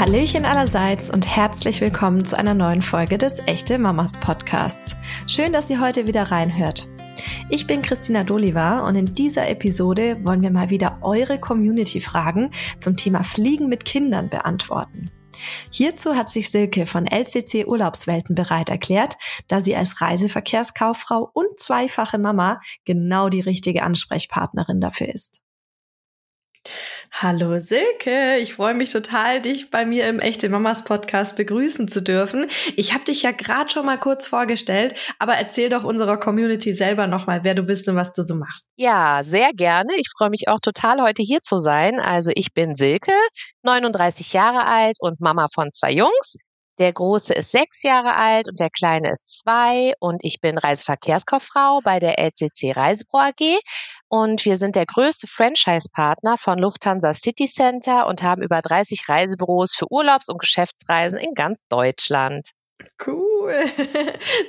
Hallöchen allerseits und herzlich willkommen zu einer neuen Folge des Echte Mamas Podcasts. Schön, dass ihr heute wieder reinhört. Ich bin Christina Doliva und in dieser Episode wollen wir mal wieder eure Community-Fragen zum Thema Fliegen mit Kindern beantworten. Hierzu hat sich Silke von LCC Urlaubswelten bereit erklärt, da sie als Reiseverkehrskauffrau und zweifache Mama genau die richtige Ansprechpartnerin dafür ist. Hallo Silke, ich freue mich total, dich bei mir im Echte Mamas Podcast begrüßen zu dürfen. Ich habe dich ja gerade schon mal kurz vorgestellt, aber erzähl doch unserer Community selber nochmal, wer du bist und was du so machst. Ja, sehr gerne. Ich freue mich auch total, heute hier zu sein. Also ich bin Silke, 39 Jahre alt und Mama von zwei Jungs. Der Große ist sechs Jahre alt und der Kleine ist zwei und ich bin Reiseverkehrskauffrau bei der LCC Reisebro AG und wir sind der größte Franchise-Partner von Lufthansa City Center und haben über 30 Reisebüros für Urlaubs- und Geschäftsreisen in ganz Deutschland. Cool.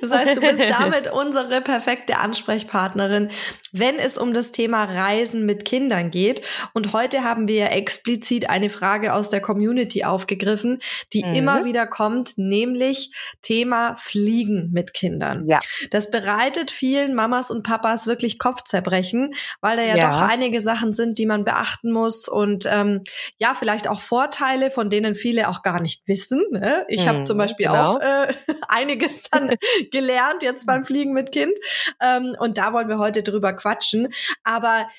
Das heißt, du bist damit unsere perfekte Ansprechpartnerin, wenn es um das Thema Reisen mit Kindern geht. Und heute haben wir ja explizit eine Frage aus der Community aufgegriffen, die mhm. immer wieder kommt, nämlich Thema Fliegen mit Kindern. Ja. Das bereitet vielen Mamas und Papas wirklich Kopfzerbrechen, weil da ja, ja. doch einige Sachen sind, die man beachten muss und ähm, ja, vielleicht auch Vorteile, von denen viele auch gar nicht wissen. Ne? Ich mhm, habe zum Beispiel genau. auch äh, einiges dann gelernt jetzt beim Fliegen mit Kind. Ähm, und da wollen wir heute drüber quatschen. Aber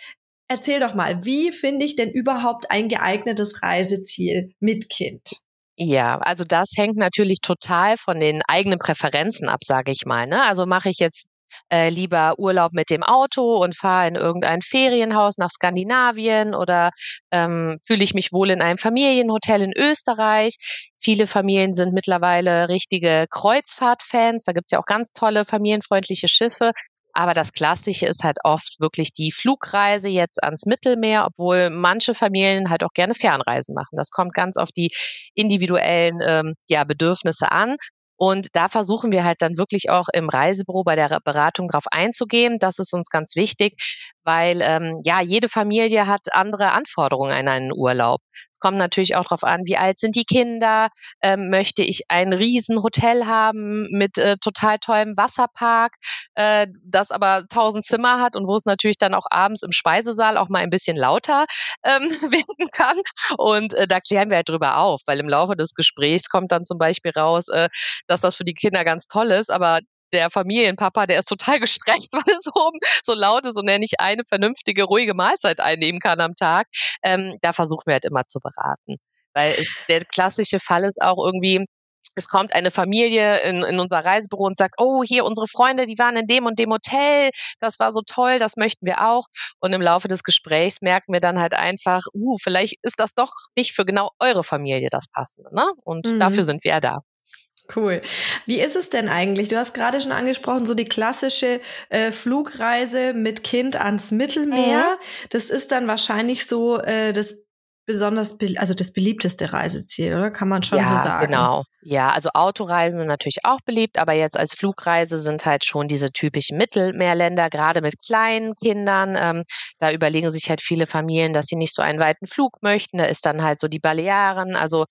erzähl doch mal, wie finde ich denn überhaupt ein geeignetes Reiseziel mit Kind? Ja, also das hängt natürlich total von den eigenen Präferenzen ab, sage ich mal. Ne? Also mache ich jetzt äh, lieber Urlaub mit dem Auto und fahre in irgendein Ferienhaus nach Skandinavien oder ähm, fühle ich mich wohl in einem Familienhotel in Österreich. Viele Familien sind mittlerweile richtige Kreuzfahrtfans. Da gibt's ja auch ganz tolle familienfreundliche Schiffe. Aber das Klassische ist halt oft wirklich die Flugreise jetzt ans Mittelmeer, obwohl manche Familien halt auch gerne Fernreisen machen. Das kommt ganz auf die individuellen ähm, ja, Bedürfnisse an. Und da versuchen wir halt dann wirklich auch im Reisebüro bei der Beratung drauf einzugehen. Das ist uns ganz wichtig, weil ähm, ja jede Familie hat andere Anforderungen an einen Urlaub kommt natürlich auch darauf an, wie alt sind die Kinder, ähm, möchte ich ein Riesenhotel haben mit äh, total tollem Wasserpark, äh, das aber tausend Zimmer hat und wo es natürlich dann auch abends im Speisesaal auch mal ein bisschen lauter ähm, werden kann. Und äh, da klären wir halt drüber auf, weil im Laufe des Gesprächs kommt dann zum Beispiel raus, äh, dass das für die Kinder ganz toll ist, aber der Familienpapa, der ist total gestresst, weil es oben so laut ist und er nicht eine vernünftige, ruhige Mahlzeit einnehmen kann am Tag. Ähm, da versuchen wir halt immer zu beraten. Weil es, der klassische Fall ist auch irgendwie, es kommt eine Familie in, in unser Reisebüro und sagt, oh, hier unsere Freunde, die waren in dem und dem Hotel, das war so toll, das möchten wir auch. Und im Laufe des Gesprächs merken wir dann halt einfach, uh, vielleicht ist das doch nicht für genau eure Familie das Passende. Ne? Und mhm. dafür sind wir ja da. Cool. Wie ist es denn eigentlich? Du hast gerade schon angesprochen, so die klassische äh, Flugreise mit Kind ans Mittelmeer. Mhm. Das ist dann wahrscheinlich so äh, das besonders, also das beliebteste Reiseziel, oder? Kann man schon ja, so sagen. Genau. Ja, also Autoreisen sind natürlich auch beliebt, aber jetzt als Flugreise sind halt schon diese typischen Mittelmeerländer, gerade mit kleinen Kindern. Ähm, da überlegen sich halt viele Familien, dass sie nicht so einen weiten Flug möchten. Da ist dann halt so die Balearen, also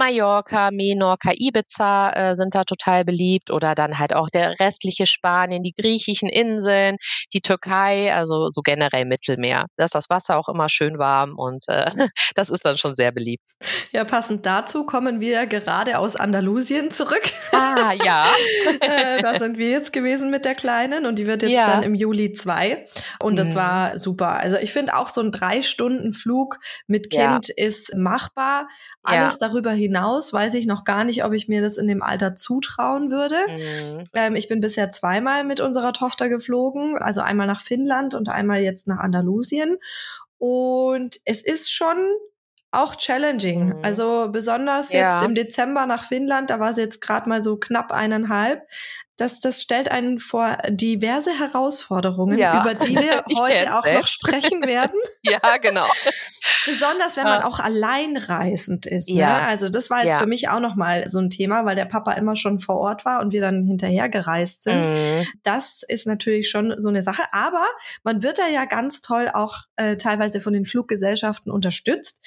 Mallorca, Menorca, Ibiza äh, sind da total beliebt oder dann halt auch der restliche Spanien, die griechischen Inseln, die Türkei, also so generell Mittelmeer. Da ist das Wasser auch immer schön warm und äh, das ist dann schon sehr beliebt. Ja, passend dazu kommen wir gerade aus Andalusien zurück. Ah, ja. äh, da sind wir jetzt gewesen mit der Kleinen und die wird jetzt ja. dann im Juli zwei und das mhm. war super. Also ich finde auch so ein drei Stunden Flug mit Kind ja. ist machbar. Alles ja. darüber hinaus weiß ich noch gar nicht, ob ich mir das in dem Alter zutrauen würde. Mhm. Ähm, ich bin bisher zweimal mit unserer Tochter geflogen, also einmal nach Finnland und einmal jetzt nach Andalusien. Und es ist schon auch challenging. Mhm. Also besonders ja. jetzt im Dezember nach Finnland, da war sie jetzt gerade mal so knapp eineinhalb. Das, das stellt einen vor diverse Herausforderungen, ja. über die wir heute auch selbst. noch sprechen werden. ja, genau. Besonders wenn man auch alleinreisend ist. Ne? Ja. Ne? Also das war jetzt ja. für mich auch nochmal so ein Thema, weil der Papa immer schon vor Ort war und wir dann hinterher gereist sind. Mhm. Das ist natürlich schon so eine Sache. Aber man wird da ja ganz toll auch äh, teilweise von den Fluggesellschaften unterstützt.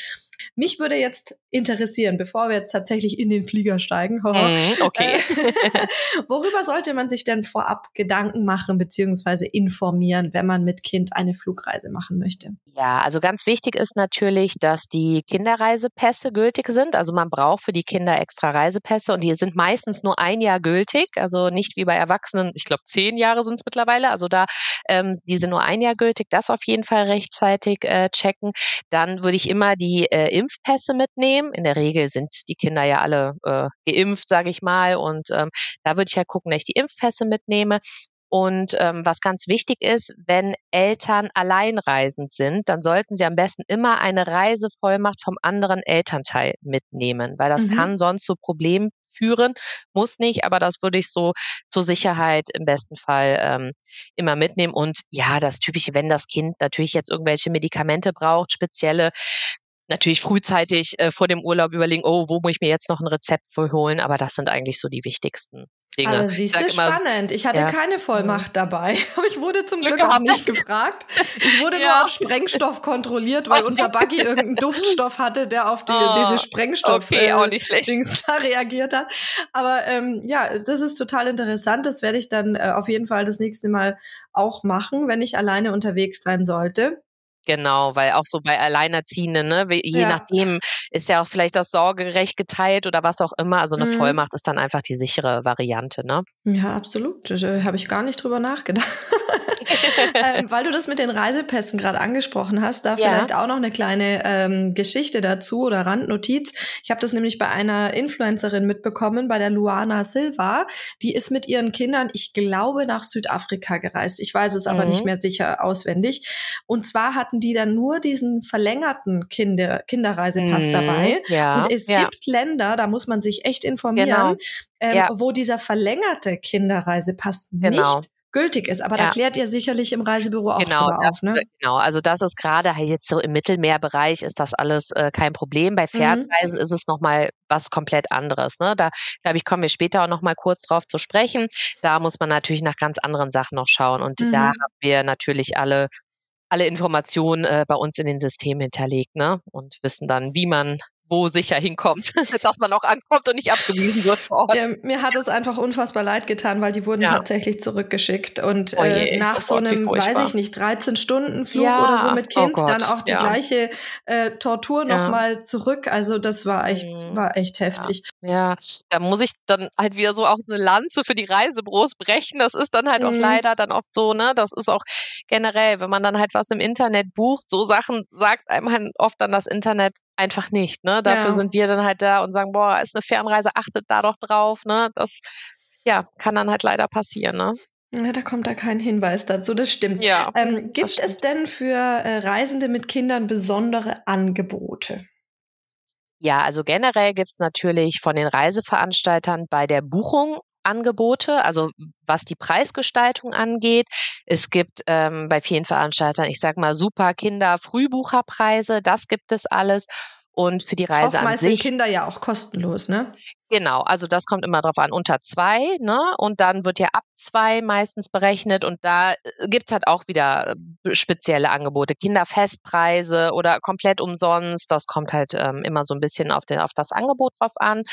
Mich würde jetzt interessieren, bevor wir jetzt tatsächlich in den Flieger steigen, mm, okay. Äh, worüber sollte man sich denn vorab Gedanken machen beziehungsweise informieren, wenn man mit Kind eine Flugreise machen möchte? Ja, also ganz wichtig ist natürlich, dass die Kinderreisepässe gültig sind. Also man braucht für die Kinder extra Reisepässe und die sind meistens nur ein Jahr gültig, also nicht wie bei Erwachsenen, ich glaube zehn Jahre sind es mittlerweile. Also da, ähm, die sind nur ein Jahr gültig. Das auf jeden Fall rechtzeitig äh, checken. Dann würde ich immer die äh, Impfpässe mitnehmen. In der Regel sind die Kinder ja alle äh, geimpft, sage ich mal. Und ähm, da würde ich ja gucken, dass ich die Impfpässe mitnehme. Und ähm, was ganz wichtig ist, wenn Eltern alleinreisend sind, dann sollten sie am besten immer eine Reisevollmacht vom anderen Elternteil mitnehmen, weil das mhm. kann sonst zu Problemen führen, muss nicht, aber das würde ich so zur Sicherheit im besten Fall ähm, immer mitnehmen. Und ja, das typische, wenn das Kind natürlich jetzt irgendwelche Medikamente braucht, spezielle, natürlich frühzeitig äh, vor dem Urlaub überlegen, oh, wo muss ich mir jetzt noch ein Rezept für holen? Aber das sind eigentlich so die wichtigsten Dinge. Aber siehst du, spannend. Ich hatte ja. keine Vollmacht mhm. dabei. Aber ich wurde zum Glück, Glück auch nicht gefragt. Ich wurde ja. nur auf Sprengstoff kontrolliert, weil unser Buggy irgendeinen Duftstoff hatte, der auf die, oh, diese Sprengstoff okay, äh, auch nicht schlecht. da reagiert hat. Aber ähm, ja, das ist total interessant. Das werde ich dann äh, auf jeden Fall das nächste Mal auch machen, wenn ich alleine unterwegs sein sollte. Genau, weil auch so bei Alleinerziehenden, ne, je ja. nachdem ist ja auch vielleicht das Sorgerecht geteilt oder was auch immer. Also eine mhm. Vollmacht ist dann einfach die sichere Variante, ne? Ja, absolut. Da habe ich gar nicht drüber nachgedacht. ähm, weil du das mit den Reisepässen gerade angesprochen hast, da ja. vielleicht auch noch eine kleine ähm, Geschichte dazu oder Randnotiz. Ich habe das nämlich bei einer Influencerin mitbekommen, bei der Luana Silva. Die ist mit ihren Kindern, ich glaube, nach Südafrika gereist. Ich weiß es aber mhm. nicht mehr sicher auswendig. Und zwar hat hatten die dann nur diesen verlängerten Kinder, Kinderreisepass mhm, dabei. Ja, und es ja. gibt Länder, da muss man sich echt informieren, genau. ähm, ja. wo dieser verlängerte Kinderreisepass genau. nicht gültig ist. Aber ja. da klärt ihr sicherlich im Reisebüro auch genau, drüber auf, ne? Genau, also das ist gerade halt jetzt so im Mittelmeerbereich ist das alles äh, kein Problem. Bei. Fernreisen mhm. ist es nochmal was komplett anderes. Ne? Da, glaube ich, kommen wir später auch nochmal kurz drauf zu sprechen. Da muss man natürlich nach ganz anderen Sachen noch schauen. Und mhm. da haben wir natürlich alle alle Informationen äh, bei uns in den Systemen hinterlegt ne? und wissen dann, wie man wo sicher hinkommt, dass man auch ankommt und nicht abgewiesen wird vor Ort. Ja, mir hat es einfach unfassbar leid getan, weil die wurden ja. tatsächlich zurückgeschickt und oh je, äh, nach so einem, weiß ich nicht, 13 Stunden Flug ja. oder so mit oh Kind oh dann auch die gleiche äh, Tortur nochmal zurück. Also das war echt, mhm. war echt heftig. Ja. da muss ich dann halt wieder so auch eine Lanze für die Reisebüros brechen. Das ist dann halt mhm. auch leider dann oft so, ne? Das ist auch generell, wenn man dann halt was im Internet bucht, so Sachen sagt einem halt oft dann das Internet einfach nicht. Ne? Dafür ja. sind wir dann halt da und sagen, boah, ist eine Fernreise, achtet da doch drauf. Ne? Das ja, kann dann halt leider passieren. Ne? Ja, da kommt da kein Hinweis dazu, das stimmt. Ja, ähm, gibt stimmt. es denn für äh, Reisende mit Kindern besondere Angebote? Ja, also generell gibt es natürlich von den Reiseveranstaltern bei der Buchung Angebote, also was die Preisgestaltung angeht. Es gibt ähm, bei vielen Veranstaltern, ich sag mal, super Kinder-Frühbucherpreise, das gibt es alles. Und für die Reise Oftmals an sich. sind Kinder ja auch kostenlos, ne? Genau, also das kommt immer drauf an, unter zwei, ne? Und dann wird ja ab zwei meistens berechnet und da äh, gibt's halt auch wieder äh, spezielle Angebote, Kinderfestpreise oder komplett umsonst. Das kommt halt ähm, immer so ein bisschen auf, den, auf das Angebot drauf an.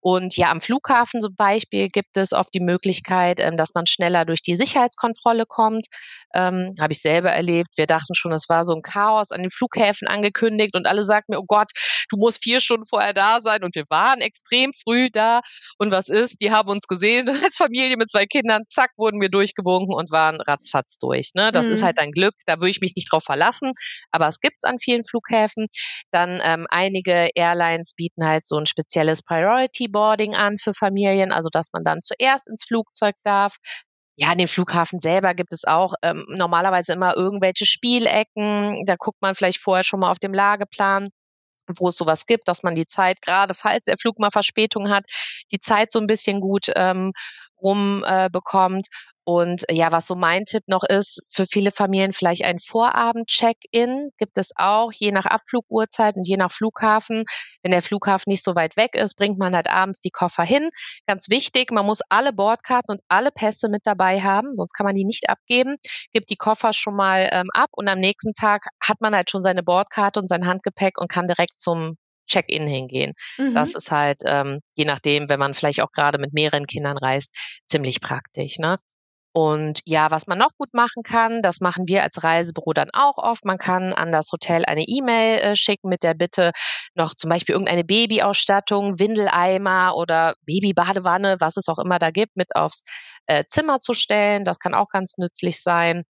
Und ja, am Flughafen zum Beispiel gibt es oft die Möglichkeit, ähm, dass man schneller durch die Sicherheitskontrolle kommt. Ähm, Habe ich selber erlebt. Wir dachten schon, es war so ein Chaos an den Flughäfen angekündigt und alle sagten mir, oh Gott, du musst vier Stunden vorher da sein. Und wir waren extrem früh da. Und was ist? Die haben uns gesehen als Familie mit zwei Kindern. Zack, wurden wir durchgewunken und waren ratzfatz durch. Ne? Das mhm. ist halt ein Glück. Da würde ich mich nicht drauf verlassen. Aber es gibt's an vielen Flughäfen. Dann ähm, einige Airlines bieten halt so ein spezielles Priority Boarding an für Familien, also dass man dann zuerst ins Flugzeug darf. Ja, an dem Flughafen selber gibt es auch ähm, normalerweise immer irgendwelche Spielecken. Da guckt man vielleicht vorher schon mal auf dem Lageplan wo es sowas gibt, dass man die Zeit, gerade falls der Flug mal Verspätung hat, die Zeit so ein bisschen gut ähm, rumbekommt. Äh, und ja, was so mein Tipp noch ist, für viele Familien vielleicht ein Vorabend-Check-in gibt es auch, je nach Abfluguhrzeit und je nach Flughafen. Wenn der Flughafen nicht so weit weg ist, bringt man halt abends die Koffer hin. Ganz wichtig, man muss alle Bordkarten und alle Pässe mit dabei haben, sonst kann man die nicht abgeben. Gibt die Koffer schon mal ähm, ab und am nächsten Tag hat man halt schon seine Bordkarte und sein Handgepäck und kann direkt zum Check-in hingehen. Mhm. Das ist halt, ähm, je nachdem, wenn man vielleicht auch gerade mit mehreren Kindern reist, ziemlich praktisch. Ne? Und ja, was man noch gut machen kann, das machen wir als Reisebüro dann auch oft. Man kann an das Hotel eine E-Mail äh, schicken mit der Bitte, noch zum Beispiel irgendeine Babyausstattung, Windeleimer oder Babybadewanne, was es auch immer da gibt, mit aufs äh, Zimmer zu stellen. Das kann auch ganz nützlich sein.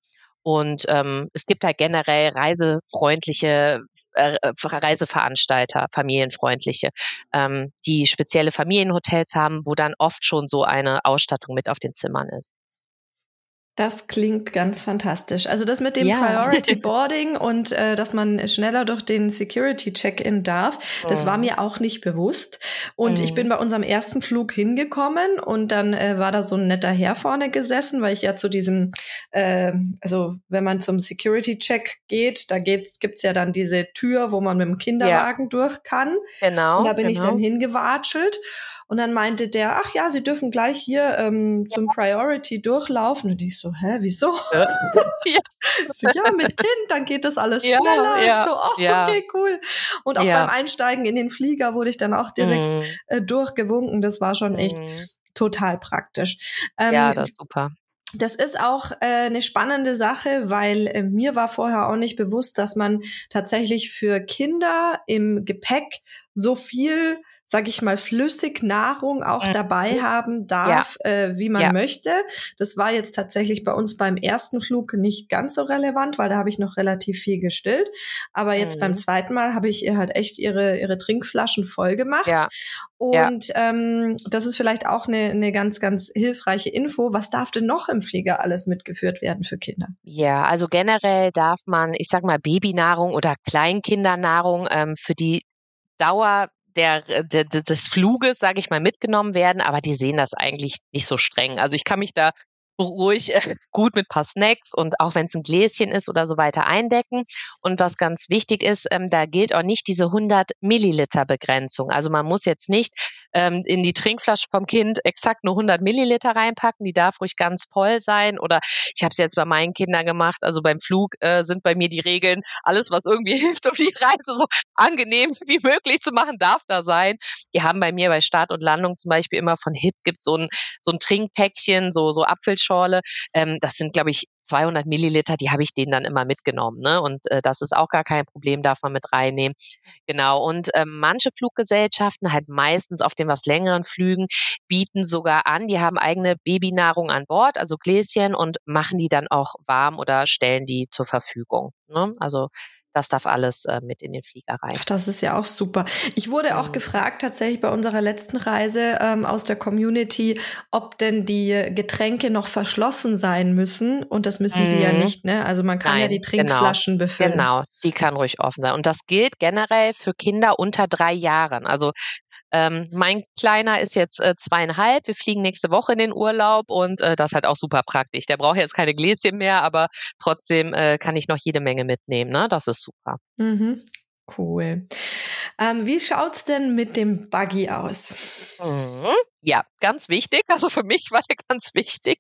Und ähm, es gibt halt generell reisefreundliche äh, äh Reiseveranstalter, familienfreundliche, ähm, die spezielle Familienhotels haben, wo dann oft schon so eine Ausstattung mit auf den Zimmern ist. Das klingt ganz fantastisch. Also das mit dem ja. Priority Boarding und äh, dass man schneller durch den Security Check-in darf, mhm. das war mhm. mir auch nicht bewusst. Und mhm. ich bin bei unserem ersten Flug hingekommen und dann äh, war da so ein netter Herr vorne gesessen, weil ich ja zu diesem, äh, also wenn man zum Security Check geht, da geht's, gibt's ja dann diese Tür, wo man mit dem Kinderwagen ja. durch kann. Genau. Und da bin genau. ich dann hingewatschelt. Und dann meinte der, ach ja, Sie dürfen gleich hier ähm, zum Priority durchlaufen. Und ich so, hä, wieso? Ja. so, ja, mit Kind, dann geht das alles ja, schneller. Ja, ich so, oh, ja. okay, cool. Und auch beim Einsteigen in den Flieger wurde ich dann auch direkt mm. äh, durchgewunken. Das war schon echt mm. total praktisch. Ähm, ja, das ist super. Das ist auch äh, eine spannende Sache, weil äh, mir war vorher auch nicht bewusst, dass man tatsächlich für Kinder im Gepäck so viel sag ich mal, flüssig Nahrung auch mhm. dabei haben darf, ja. äh, wie man ja. möchte. Das war jetzt tatsächlich bei uns beim ersten Flug nicht ganz so relevant, weil da habe ich noch relativ viel gestillt. Aber jetzt mhm. beim zweiten Mal habe ich ihr halt echt ihre, ihre Trinkflaschen voll gemacht. Ja. Und ähm, das ist vielleicht auch eine, eine ganz, ganz hilfreiche Info. Was darf denn noch im Flieger alles mitgeführt werden für Kinder? Ja, also generell darf man, ich sag mal, Babynahrung oder Kleinkindernahrung ähm, für die Dauer der, der, des Fluges, sage ich mal, mitgenommen werden, aber die sehen das eigentlich nicht so streng. Also ich kann mich da ruhig äh, gut mit paar Snacks und auch wenn es ein Gläschen ist oder so weiter eindecken. Und was ganz wichtig ist, ähm, da gilt auch nicht diese 100 Milliliter Begrenzung. Also man muss jetzt nicht ähm, in die Trinkflasche vom Kind exakt nur 100 Milliliter reinpacken. Die darf ruhig ganz voll sein. Oder ich habe es jetzt bei meinen Kindern gemacht. Also beim Flug äh, sind bei mir die Regeln, alles was irgendwie hilft, um die Reise so angenehm wie möglich zu machen, darf da sein. Die haben bei mir bei Start und Landung zum Beispiel immer von HIP gibt so ein so ein Trinkpäckchen, so so Apfelschorle Apfelschorle. Ähm, das sind, glaube ich, 200 Milliliter, die habe ich denen dann immer mitgenommen. Ne? Und äh, das ist auch gar kein Problem, darf man mit reinnehmen. Genau. Und äh, manche Fluggesellschaften, halt meistens auf den was längeren Flügen, bieten sogar an, die haben eigene Babynahrung an Bord, also Gläschen und machen die dann auch warm oder stellen die zur Verfügung. Ne? Also das darf alles äh, mit in den Flieger rein. Ach, das ist ja auch super. Ich wurde auch mhm. gefragt, tatsächlich bei unserer letzten Reise ähm, aus der Community, ob denn die Getränke noch verschlossen sein müssen. Und das müssen mhm. sie ja mhm. nicht, ne? Also man kann Nein, ja die genau. Trinkflaschen genau, befüllen. Genau, die kann ruhig offen sein. Und das gilt generell für Kinder unter drei Jahren. Also ähm, mein Kleiner ist jetzt äh, zweieinhalb. Wir fliegen nächste Woche in den Urlaub und äh, das ist halt auch super praktisch. Der braucht jetzt keine Gläschen mehr, aber trotzdem äh, kann ich noch jede Menge mitnehmen. Ne? Das ist super. Mhm. Cool. Ähm, wie schaut's denn mit dem Buggy aus? Mhm. Ja, ganz wichtig. Also für mich war der ganz wichtig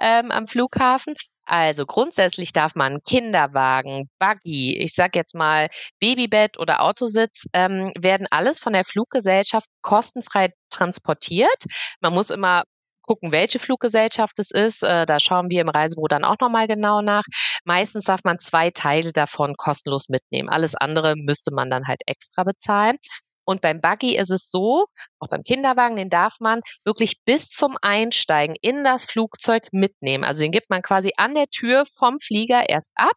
ähm, am Flughafen. Also grundsätzlich darf man Kinderwagen, Buggy, ich sag jetzt mal Babybett oder Autositz, ähm, werden alles von der Fluggesellschaft kostenfrei transportiert. Man muss immer gucken, welche Fluggesellschaft es ist. Äh, da schauen wir im Reisebüro dann auch nochmal genau nach. Meistens darf man zwei Teile davon kostenlos mitnehmen. Alles andere müsste man dann halt extra bezahlen. Und beim Buggy ist es so, auch beim Kinderwagen, den darf man wirklich bis zum Einsteigen in das Flugzeug mitnehmen. Also den gibt man quasi an der Tür vom Flieger erst ab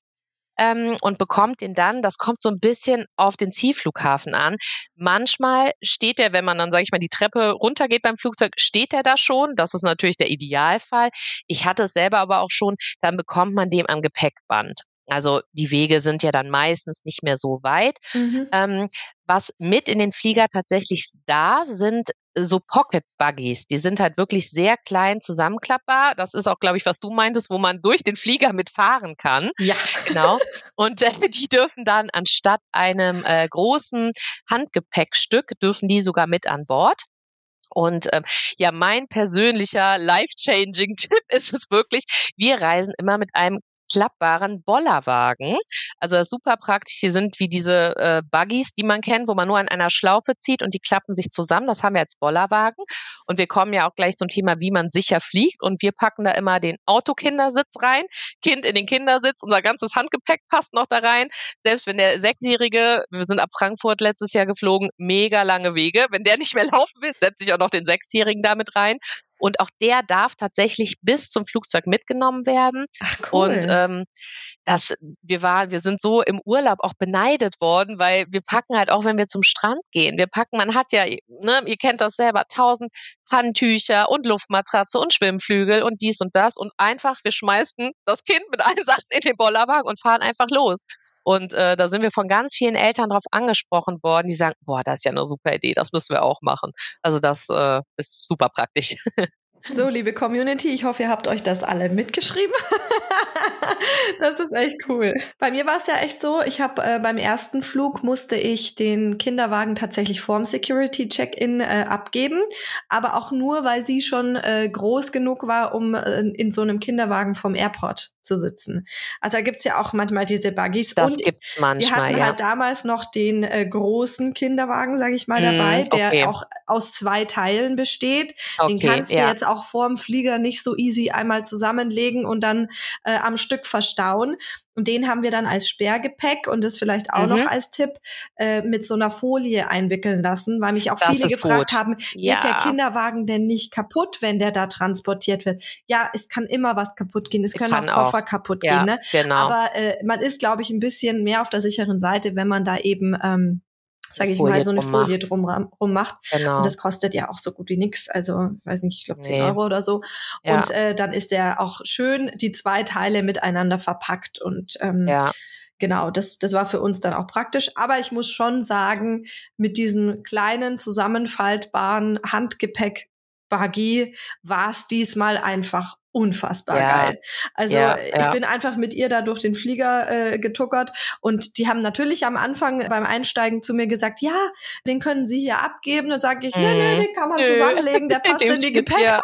ähm, und bekommt den dann, das kommt so ein bisschen auf den Zielflughafen an. Manchmal steht er, wenn man dann, sage ich mal, die Treppe runtergeht beim Flugzeug, steht er da schon. Das ist natürlich der Idealfall. Ich hatte es selber aber auch schon, dann bekommt man den am Gepäckband. Also die Wege sind ja dann meistens nicht mehr so weit. Mhm. Ähm, was mit in den Flieger tatsächlich darf, sind so Pocket Buggies. Die sind halt wirklich sehr klein zusammenklappbar. Das ist auch, glaube ich, was du meintest, wo man durch den Flieger mitfahren kann. Ja. Genau. Und äh, die dürfen dann anstatt einem äh, großen Handgepäckstück, dürfen die sogar mit an Bord. Und ähm, ja, mein persönlicher life-changing Tipp ist es wirklich, wir reisen immer mit einem klappbaren Bollerwagen. Also super praktisch. Die sind wie diese äh, Buggies, die man kennt, wo man nur an einer Schlaufe zieht und die klappen sich zusammen. Das haben wir als Bollerwagen. Und wir kommen ja auch gleich zum Thema, wie man sicher fliegt. Und wir packen da immer den Autokindersitz rein, Kind in den Kindersitz, unser ganzes Handgepäck passt noch da rein. Selbst wenn der Sechsjährige, wir sind ab Frankfurt letztes Jahr geflogen, mega lange Wege. Wenn der nicht mehr laufen will, setze ich auch noch den Sechsjährigen damit rein. Und auch der darf tatsächlich bis zum Flugzeug mitgenommen werden. Ach, cool. Und ähm, das, wir waren, wir sind so im Urlaub auch beneidet worden, weil wir packen halt auch, wenn wir zum Strand gehen. Wir packen, man hat ja, ne, ihr kennt das selber, tausend Handtücher und Luftmatratze und Schwimmflügel und dies und das und einfach, wir schmeißen das Kind mit allen Sachen in den Bollerwagen und fahren einfach los. Und äh, da sind wir von ganz vielen Eltern darauf angesprochen worden, die sagen, boah, das ist ja eine super Idee, das müssen wir auch machen. Also das äh, ist super praktisch. So, liebe Community, ich hoffe, ihr habt euch das alle mitgeschrieben. das ist echt cool. Bei mir war es ja echt so, ich habe äh, beim ersten Flug musste ich den Kinderwagen tatsächlich vorm Security Check-in äh, abgeben, aber auch nur, weil sie schon äh, groß genug war, um äh, in so einem Kinderwagen vom Airport zu sitzen. Also da gibt's ja auch manchmal diese Buggies. Das und gibt's manchmal, Wir hatten ja. halt damals noch den äh, großen Kinderwagen, sage ich mal, dabei, mm, okay. der auch aus zwei Teilen besteht. Okay, den kannst ja. du jetzt auch auch vorm Flieger nicht so easy einmal zusammenlegen und dann äh, am Stück verstauen. Und den haben wir dann als Sperrgepäck und das vielleicht auch mhm. noch als Tipp äh, mit so einer Folie einwickeln lassen, weil mich auch das viele gefragt gut. haben, ja. geht der Kinderwagen denn nicht kaputt, wenn der da transportiert wird? Ja, es kann immer was kaputt gehen. Es können kann auch Koffer auch. kaputt ja, gehen. Ne? Genau. Aber äh, man ist, glaube ich, ein bisschen mehr auf der sicheren Seite, wenn man da eben ähm, sage ich mal, so eine Folie drum rum macht. Genau. Und das kostet ja auch so gut wie nix. Also, weiß nicht, ich glaube 10 nee. Euro oder so. Ja. Und äh, dann ist der auch schön die zwei Teile miteinander verpackt. Und ähm, ja. genau, das, das war für uns dann auch praktisch. Aber ich muss schon sagen, mit diesen kleinen, zusammenfaltbaren Handgepäck Buggy war es diesmal einfach unfassbar ja. geil. Also ja, ich ja. bin einfach mit ihr da durch den Flieger äh, getuckert und die haben natürlich am Anfang beim Einsteigen zu mir gesagt, ja, den können Sie hier abgeben. Und sage ich, mhm. nee, nee, den kann man Nö. zusammenlegen, der passt in die Gepäckablage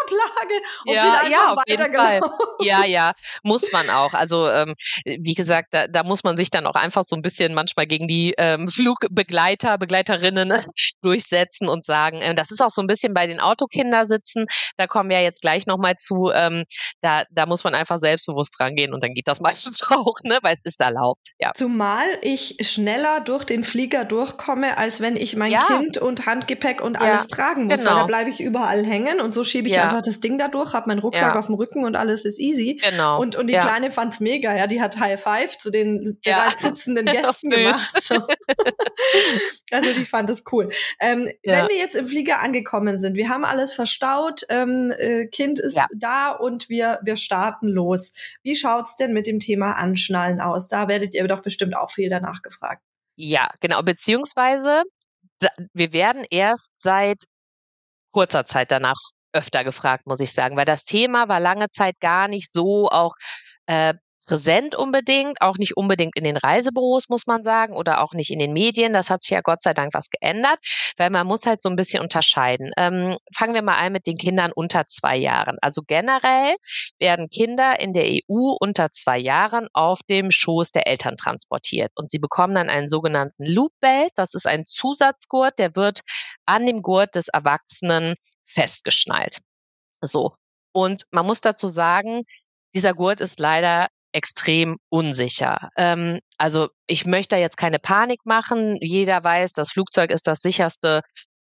und ja, ja, auf jeden Fall. Ja, ja, muss man auch. Also ähm, wie gesagt, da, da muss man sich dann auch einfach so ein bisschen manchmal gegen die ähm, Flugbegleiter, Begleiterinnen durchsetzen und sagen, äh, das ist auch so ein bisschen bei den Autokindersitzen, da kommen wir jetzt gleich nochmal zu, ähm, da, da muss man einfach selbstbewusst rangehen und dann geht das meistens auch, ne, weil es ist erlaubt. Ja. Zumal ich schneller durch den Flieger durchkomme, als wenn ich mein ja. Kind und Handgepäck und alles ja, tragen muss, genau. weil da bleibe ich überall hängen und so schiebe ich ja. einfach das Ding da durch, habe meinen Rucksack auf dem Rücken und alles ist easy. Genau. Und, und die Kleine fand's mega, ja, die hat High Five zu den bereits sitzenden Gästen gemacht. So. also die fand es cool. Ähm, wenn wir jetzt im Flieger angekommen sind, wir haben alles verstaut, ähm, äh, Kind ist da und wir, wir starten los. Wie schaut's denn mit dem Thema Anschnallen aus? Da werdet ihr doch bestimmt auch viel danach gefragt. Ja, genau. Beziehungsweise, wir werden erst seit kurzer Zeit danach öfter gefragt, muss ich sagen, weil das Thema war lange Zeit gar nicht so auch äh, präsent unbedingt, auch nicht unbedingt in den Reisebüros, muss man sagen, oder auch nicht in den Medien. Das hat sich ja Gott sei Dank was geändert, weil man muss halt so ein bisschen unterscheiden. Ähm, fangen wir mal an mit den Kindern unter zwei Jahren. Also generell werden Kinder in der EU unter zwei Jahren auf dem Schoß der Eltern transportiert und sie bekommen dann einen sogenannten Loop Belt. Das ist ein Zusatzgurt, der wird an dem Gurt des Erwachsenen festgeschnallt. So. Und man muss dazu sagen, dieser Gurt ist leider extrem unsicher. Ähm, also ich möchte jetzt keine Panik machen. Jeder weiß, das Flugzeug ist das sicherste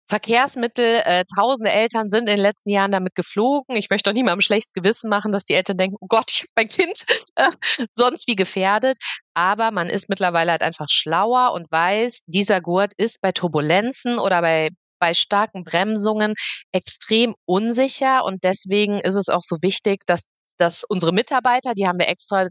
Verkehrsmittel. Äh, tausende Eltern sind in den letzten Jahren damit geflogen. Ich möchte doch niemandem schlechtes Gewissen machen, dass die Eltern denken, oh Gott, ich habe mein Kind äh, sonst wie gefährdet. Aber man ist mittlerweile halt einfach schlauer und weiß, dieser Gurt ist bei Turbulenzen oder bei bei starken Bremsungen extrem unsicher und deswegen ist es auch so wichtig, dass dass unsere Mitarbeiter, die haben wir extra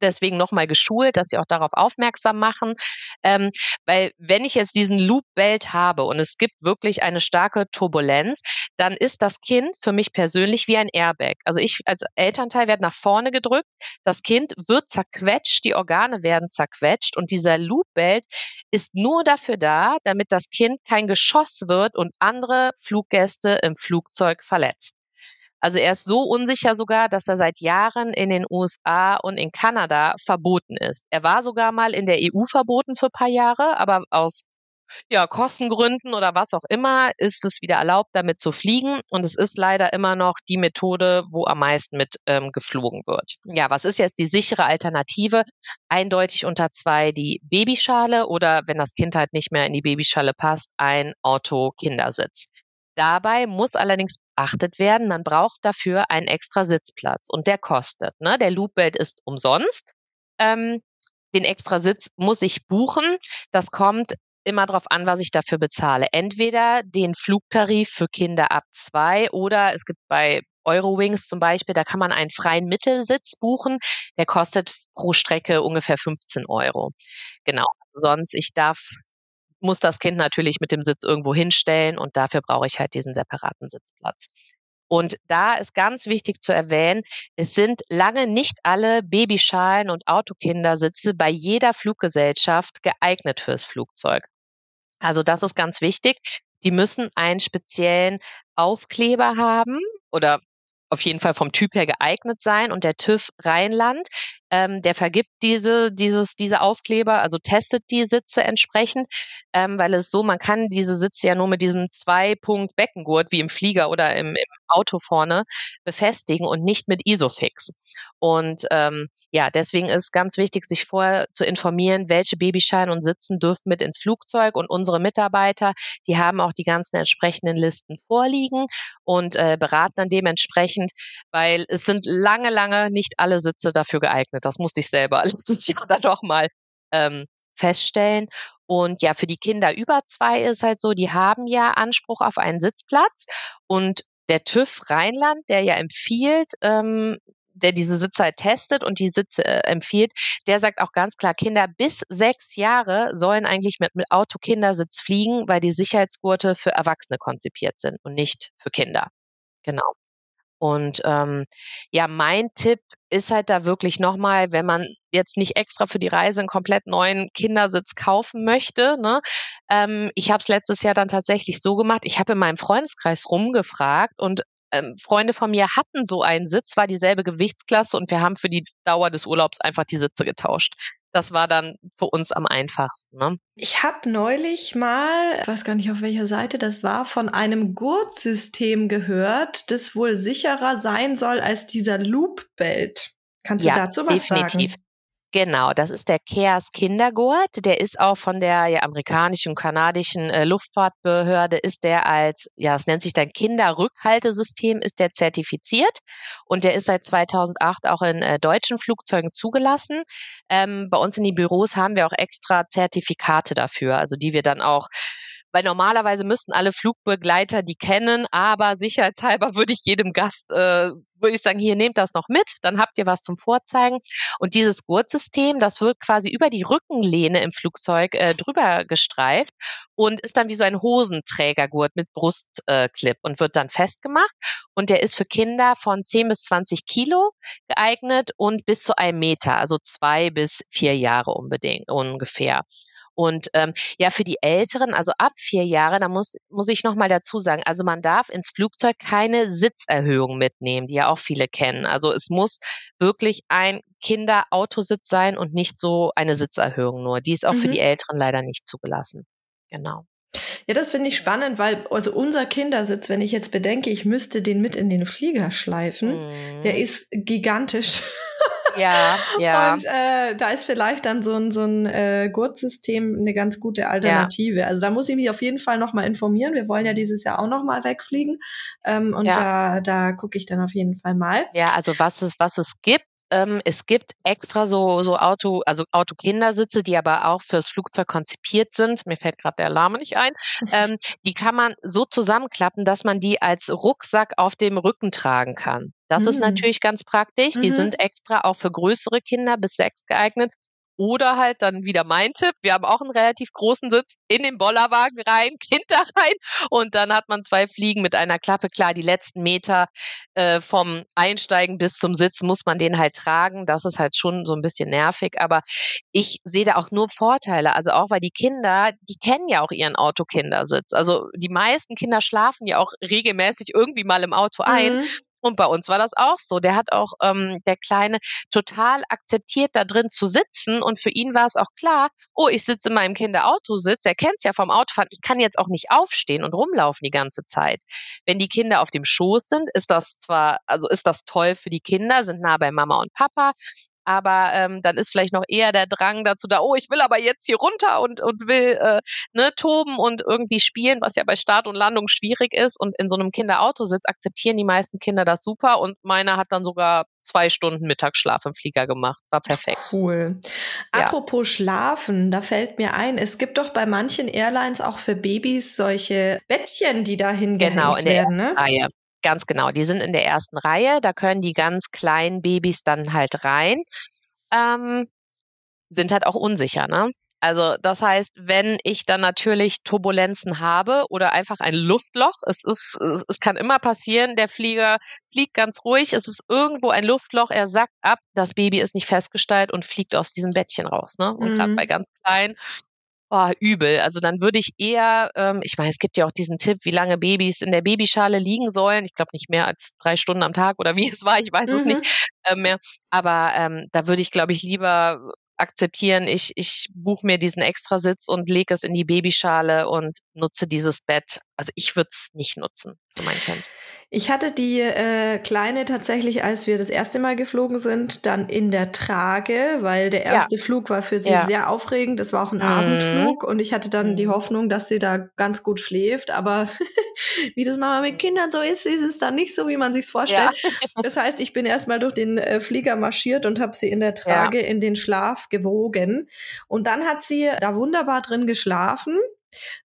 deswegen nochmal geschult, dass sie auch darauf aufmerksam machen. Ähm, weil wenn ich jetzt diesen Loop-Belt habe und es gibt wirklich eine starke Turbulenz, dann ist das Kind für mich persönlich wie ein Airbag. Also ich als Elternteil werde nach vorne gedrückt, das Kind wird zerquetscht, die Organe werden zerquetscht und dieser Loop-Belt ist nur dafür da, damit das Kind kein Geschoss wird und andere Fluggäste im Flugzeug verletzt. Also er ist so unsicher sogar, dass er seit Jahren in den USA und in Kanada verboten ist. Er war sogar mal in der EU verboten für ein paar Jahre, aber aus ja, Kostengründen oder was auch immer ist es wieder erlaubt, damit zu fliegen. Und es ist leider immer noch die Methode, wo am meisten mit ähm, geflogen wird. Ja, was ist jetzt die sichere Alternative? Eindeutig unter zwei die Babyschale oder wenn das Kind halt nicht mehr in die Babyschale passt, ein Auto-Kindersitz. Dabei muss allerdings beachtet werden, man braucht dafür einen extra Sitzplatz und der kostet. Ne? Der Loopbelt ist umsonst. Ähm, den extra Sitz muss ich buchen. Das kommt immer darauf an, was ich dafür bezahle. Entweder den Flugtarif für Kinder ab zwei oder es gibt bei Eurowings zum Beispiel, da kann man einen freien Mittelsitz buchen. Der kostet pro Strecke ungefähr 15 Euro. Genau. Sonst, ich darf muss das Kind natürlich mit dem Sitz irgendwo hinstellen und dafür brauche ich halt diesen separaten Sitzplatz. Und da ist ganz wichtig zu erwähnen, es sind lange nicht alle Babyschalen und Autokindersitze bei jeder Fluggesellschaft geeignet fürs Flugzeug. Also das ist ganz wichtig. Die müssen einen speziellen Aufkleber haben oder auf jeden Fall vom Typ her geeignet sein. Und der TÜV Rheinland ähm, der vergibt diese, dieses, diese Aufkleber, also testet die Sitze entsprechend, ähm, weil es so, man kann diese Sitze ja nur mit diesem Zwei-Punkt-Beckengurt wie im Flieger oder im, im Auto vorne befestigen und nicht mit Isofix. Und ähm, ja, deswegen ist ganz wichtig, sich vorher zu informieren, welche Babyscheine und Sitzen dürfen mit ins Flugzeug und unsere Mitarbeiter, die haben auch die ganzen entsprechenden Listen vorliegen und äh, beraten dann dementsprechend, weil es sind lange, lange nicht alle Sitze dafür geeignet. Das musste ich selber letztes Jahr dann doch mal ähm, feststellen. Und ja, für die Kinder über zwei ist halt so, die haben ja Anspruch auf einen Sitzplatz. Und der TÜV Rheinland, der ja empfiehlt, ähm, der diese Sitze halt testet und die Sitze äh, empfiehlt, der sagt auch ganz klar, Kinder bis sechs Jahre sollen eigentlich mit, mit Autokindersitz fliegen, weil die Sicherheitsgurte für Erwachsene konzipiert sind und nicht für Kinder. Genau. Und ähm, ja, mein Tipp ist halt da wirklich nochmal, wenn man jetzt nicht extra für die Reise einen komplett neuen Kindersitz kaufen möchte. Ne? Ähm, ich habe es letztes Jahr dann tatsächlich so gemacht. Ich habe in meinem Freundeskreis rumgefragt und ähm, Freunde von mir hatten so einen Sitz, war dieselbe Gewichtsklasse und wir haben für die Dauer des Urlaubs einfach die Sitze getauscht. Das war dann für uns am einfachsten. Ne? Ich habe neulich mal, ich weiß gar nicht auf welcher Seite das war, von einem Gurtsystem gehört, das wohl sicherer sein soll als dieser Loop-Belt. Kannst ja, du dazu was definitiv. sagen? Genau, das ist der Keas Kindergurt. Der ist auch von der ja, amerikanischen und kanadischen äh, Luftfahrtbehörde, ist der als, ja, es nennt sich dann Kinderrückhaltesystem, ist der zertifiziert und der ist seit 2008 auch in äh, deutschen Flugzeugen zugelassen. Ähm, bei uns in die Büros haben wir auch extra Zertifikate dafür, also die wir dann auch weil normalerweise müssten alle Flugbegleiter die kennen, aber sicherheitshalber würde ich jedem Gast, äh, würde ich sagen, hier nehmt das noch mit, dann habt ihr was zum Vorzeigen. Und dieses Gurtsystem, das wird quasi über die Rückenlehne im Flugzeug äh, drüber gestreift und ist dann wie so ein Hosenträgergurt mit Brustclip äh, und wird dann festgemacht. Und der ist für Kinder von 10 bis 20 Kilo geeignet und bis zu einem Meter, also zwei bis vier Jahre unbedingt, ungefähr. Und ähm, ja, für die Älteren, also ab vier Jahre, da muss, muss ich nochmal dazu sagen, also man darf ins Flugzeug keine Sitzerhöhung mitnehmen, die ja auch viele kennen. Also es muss wirklich ein Kinderautositz sein und nicht so eine Sitzerhöhung nur. Die ist auch mhm. für die Älteren leider nicht zugelassen. Genau. Ja, das finde ich spannend, weil also unser Kindersitz, wenn ich jetzt bedenke, ich müsste den mit in den Flieger schleifen, mhm. der ist gigantisch. Ja, ja. Und äh, da ist vielleicht dann so ein, so ein äh, Gurtsystem eine ganz gute Alternative. Ja. Also da muss ich mich auf jeden Fall nochmal informieren. Wir wollen ja dieses Jahr auch nochmal wegfliegen. Ähm, und ja. da, da gucke ich dann auf jeden Fall mal. Ja, also was es, was es gibt, ähm, es gibt extra so, so Auto, also Autokindersitze, die aber auch fürs Flugzeug konzipiert sind. Mir fällt gerade der Alarm nicht ein. Ähm, die kann man so zusammenklappen, dass man die als Rucksack auf dem Rücken tragen kann. Das mhm. ist natürlich ganz praktisch. Die mhm. sind extra auch für größere Kinder bis sechs geeignet. Oder halt dann wieder mein Tipp. Wir haben auch einen relativ großen Sitz in den Bollerwagen rein, Kind da rein und dann hat man zwei Fliegen mit einer Klappe. Klar, die letzten Meter äh, vom Einsteigen bis zum Sitz muss man den halt tragen. Das ist halt schon so ein bisschen nervig, aber ich sehe da auch nur Vorteile. Also auch weil die Kinder, die kennen ja auch ihren Autokindersitz. Also die meisten Kinder schlafen ja auch regelmäßig irgendwie mal im Auto ein. Mhm. Und bei uns war das auch so. Der hat auch ähm, der Kleine total akzeptiert, da drin zu sitzen. Und für ihn war es auch klar, oh, ich sitze in meinem Kinderautositz. Er kennt es ja vom Autofahren. Ich kann jetzt auch nicht aufstehen und rumlaufen die ganze Zeit. Wenn die Kinder auf dem Schoß sind, ist das zwar, also ist das toll für die Kinder, sind nah bei Mama und Papa aber ähm, dann ist vielleicht noch eher der Drang dazu da, oh, ich will aber jetzt hier runter und, und will äh, ne, toben und irgendwie spielen, was ja bei Start und Landung schwierig ist. Und in so einem Kinderautositz akzeptieren die meisten Kinder das super und meiner hat dann sogar zwei Stunden Mittagsschlaf im Flieger gemacht. War perfekt. Cool. Ja. Apropos Schlafen, da fällt mir ein, es gibt doch bei manchen Airlines auch für Babys solche Bettchen, die da hingehängt genau, in der werden. Ne? Reihe. Ganz genau, die sind in der ersten Reihe, da können die ganz kleinen Babys dann halt rein, ähm, sind halt auch unsicher, ne? Also das heißt, wenn ich dann natürlich Turbulenzen habe oder einfach ein Luftloch, es ist, es, es kann immer passieren, der Flieger fliegt ganz ruhig, es ist irgendwo ein Luftloch, er sackt ab, das Baby ist nicht festgestellt und fliegt aus diesem Bettchen raus, ne? Und mhm. gerade bei ganz kleinen oh, übel. Also dann würde ich eher, ähm, ich meine, es gibt ja auch diesen Tipp, wie lange Babys in der Babyschale liegen sollen. Ich glaube nicht mehr als drei Stunden am Tag oder wie es war, ich weiß mhm. es nicht äh, mehr. Aber ähm, da würde ich, glaube ich, lieber akzeptieren, ich, ich buche mir diesen Extrasitz und lege es in die Babyschale und nutze dieses Bett. Also ich würde es nicht nutzen für mein Kind. Ich hatte die äh, Kleine tatsächlich, als wir das erste Mal geflogen sind, dann in der Trage, weil der erste ja. Flug war für sie ja. sehr aufregend. Das war auch ein mhm. Abendflug und ich hatte dann mhm. die Hoffnung, dass sie da ganz gut schläft. Aber wie das mal mit Kindern so ist, ist es dann nicht so, wie man sich vorstellt. Ja. das heißt, ich bin erstmal durch den äh, Flieger marschiert und habe sie in der Trage in den Schlaf gewogen. Und dann hat sie da wunderbar drin geschlafen.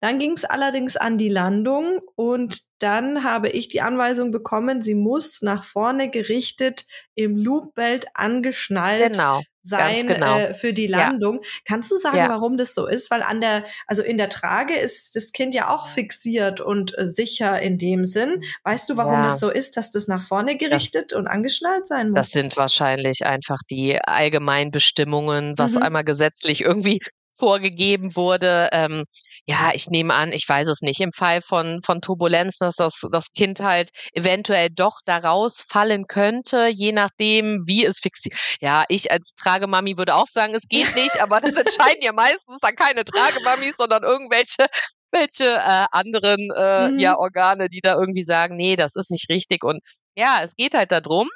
Dann ging es allerdings an die Landung und dann habe ich die Anweisung bekommen, sie muss nach vorne gerichtet im Loopbelt angeschnallt genau, sein genau. äh, für die Landung. Ja. Kannst du sagen, ja. warum das so ist? Weil an der, also in der Trage ist das Kind ja auch fixiert und äh, sicher in dem Sinn. Weißt du, warum ja. das so ist, dass das nach vorne gerichtet das, und angeschnallt sein muss? Das sind wahrscheinlich einfach die Allgemeinbestimmungen, was mhm. einmal gesetzlich irgendwie vorgegeben wurde. Ähm, ja, ich nehme an, ich weiß es nicht, im Fall von, von Turbulenz, dass das, das Kind halt eventuell doch da rausfallen könnte, je nachdem, wie es fixiert. Ja, ich als Tragemami würde auch sagen, es geht nicht, aber das entscheiden ja meistens dann keine Tragemamis, sondern irgendwelche welche äh, anderen äh, mhm. ja, Organe, die da irgendwie sagen, nee, das ist nicht richtig. Und ja, es geht halt darum,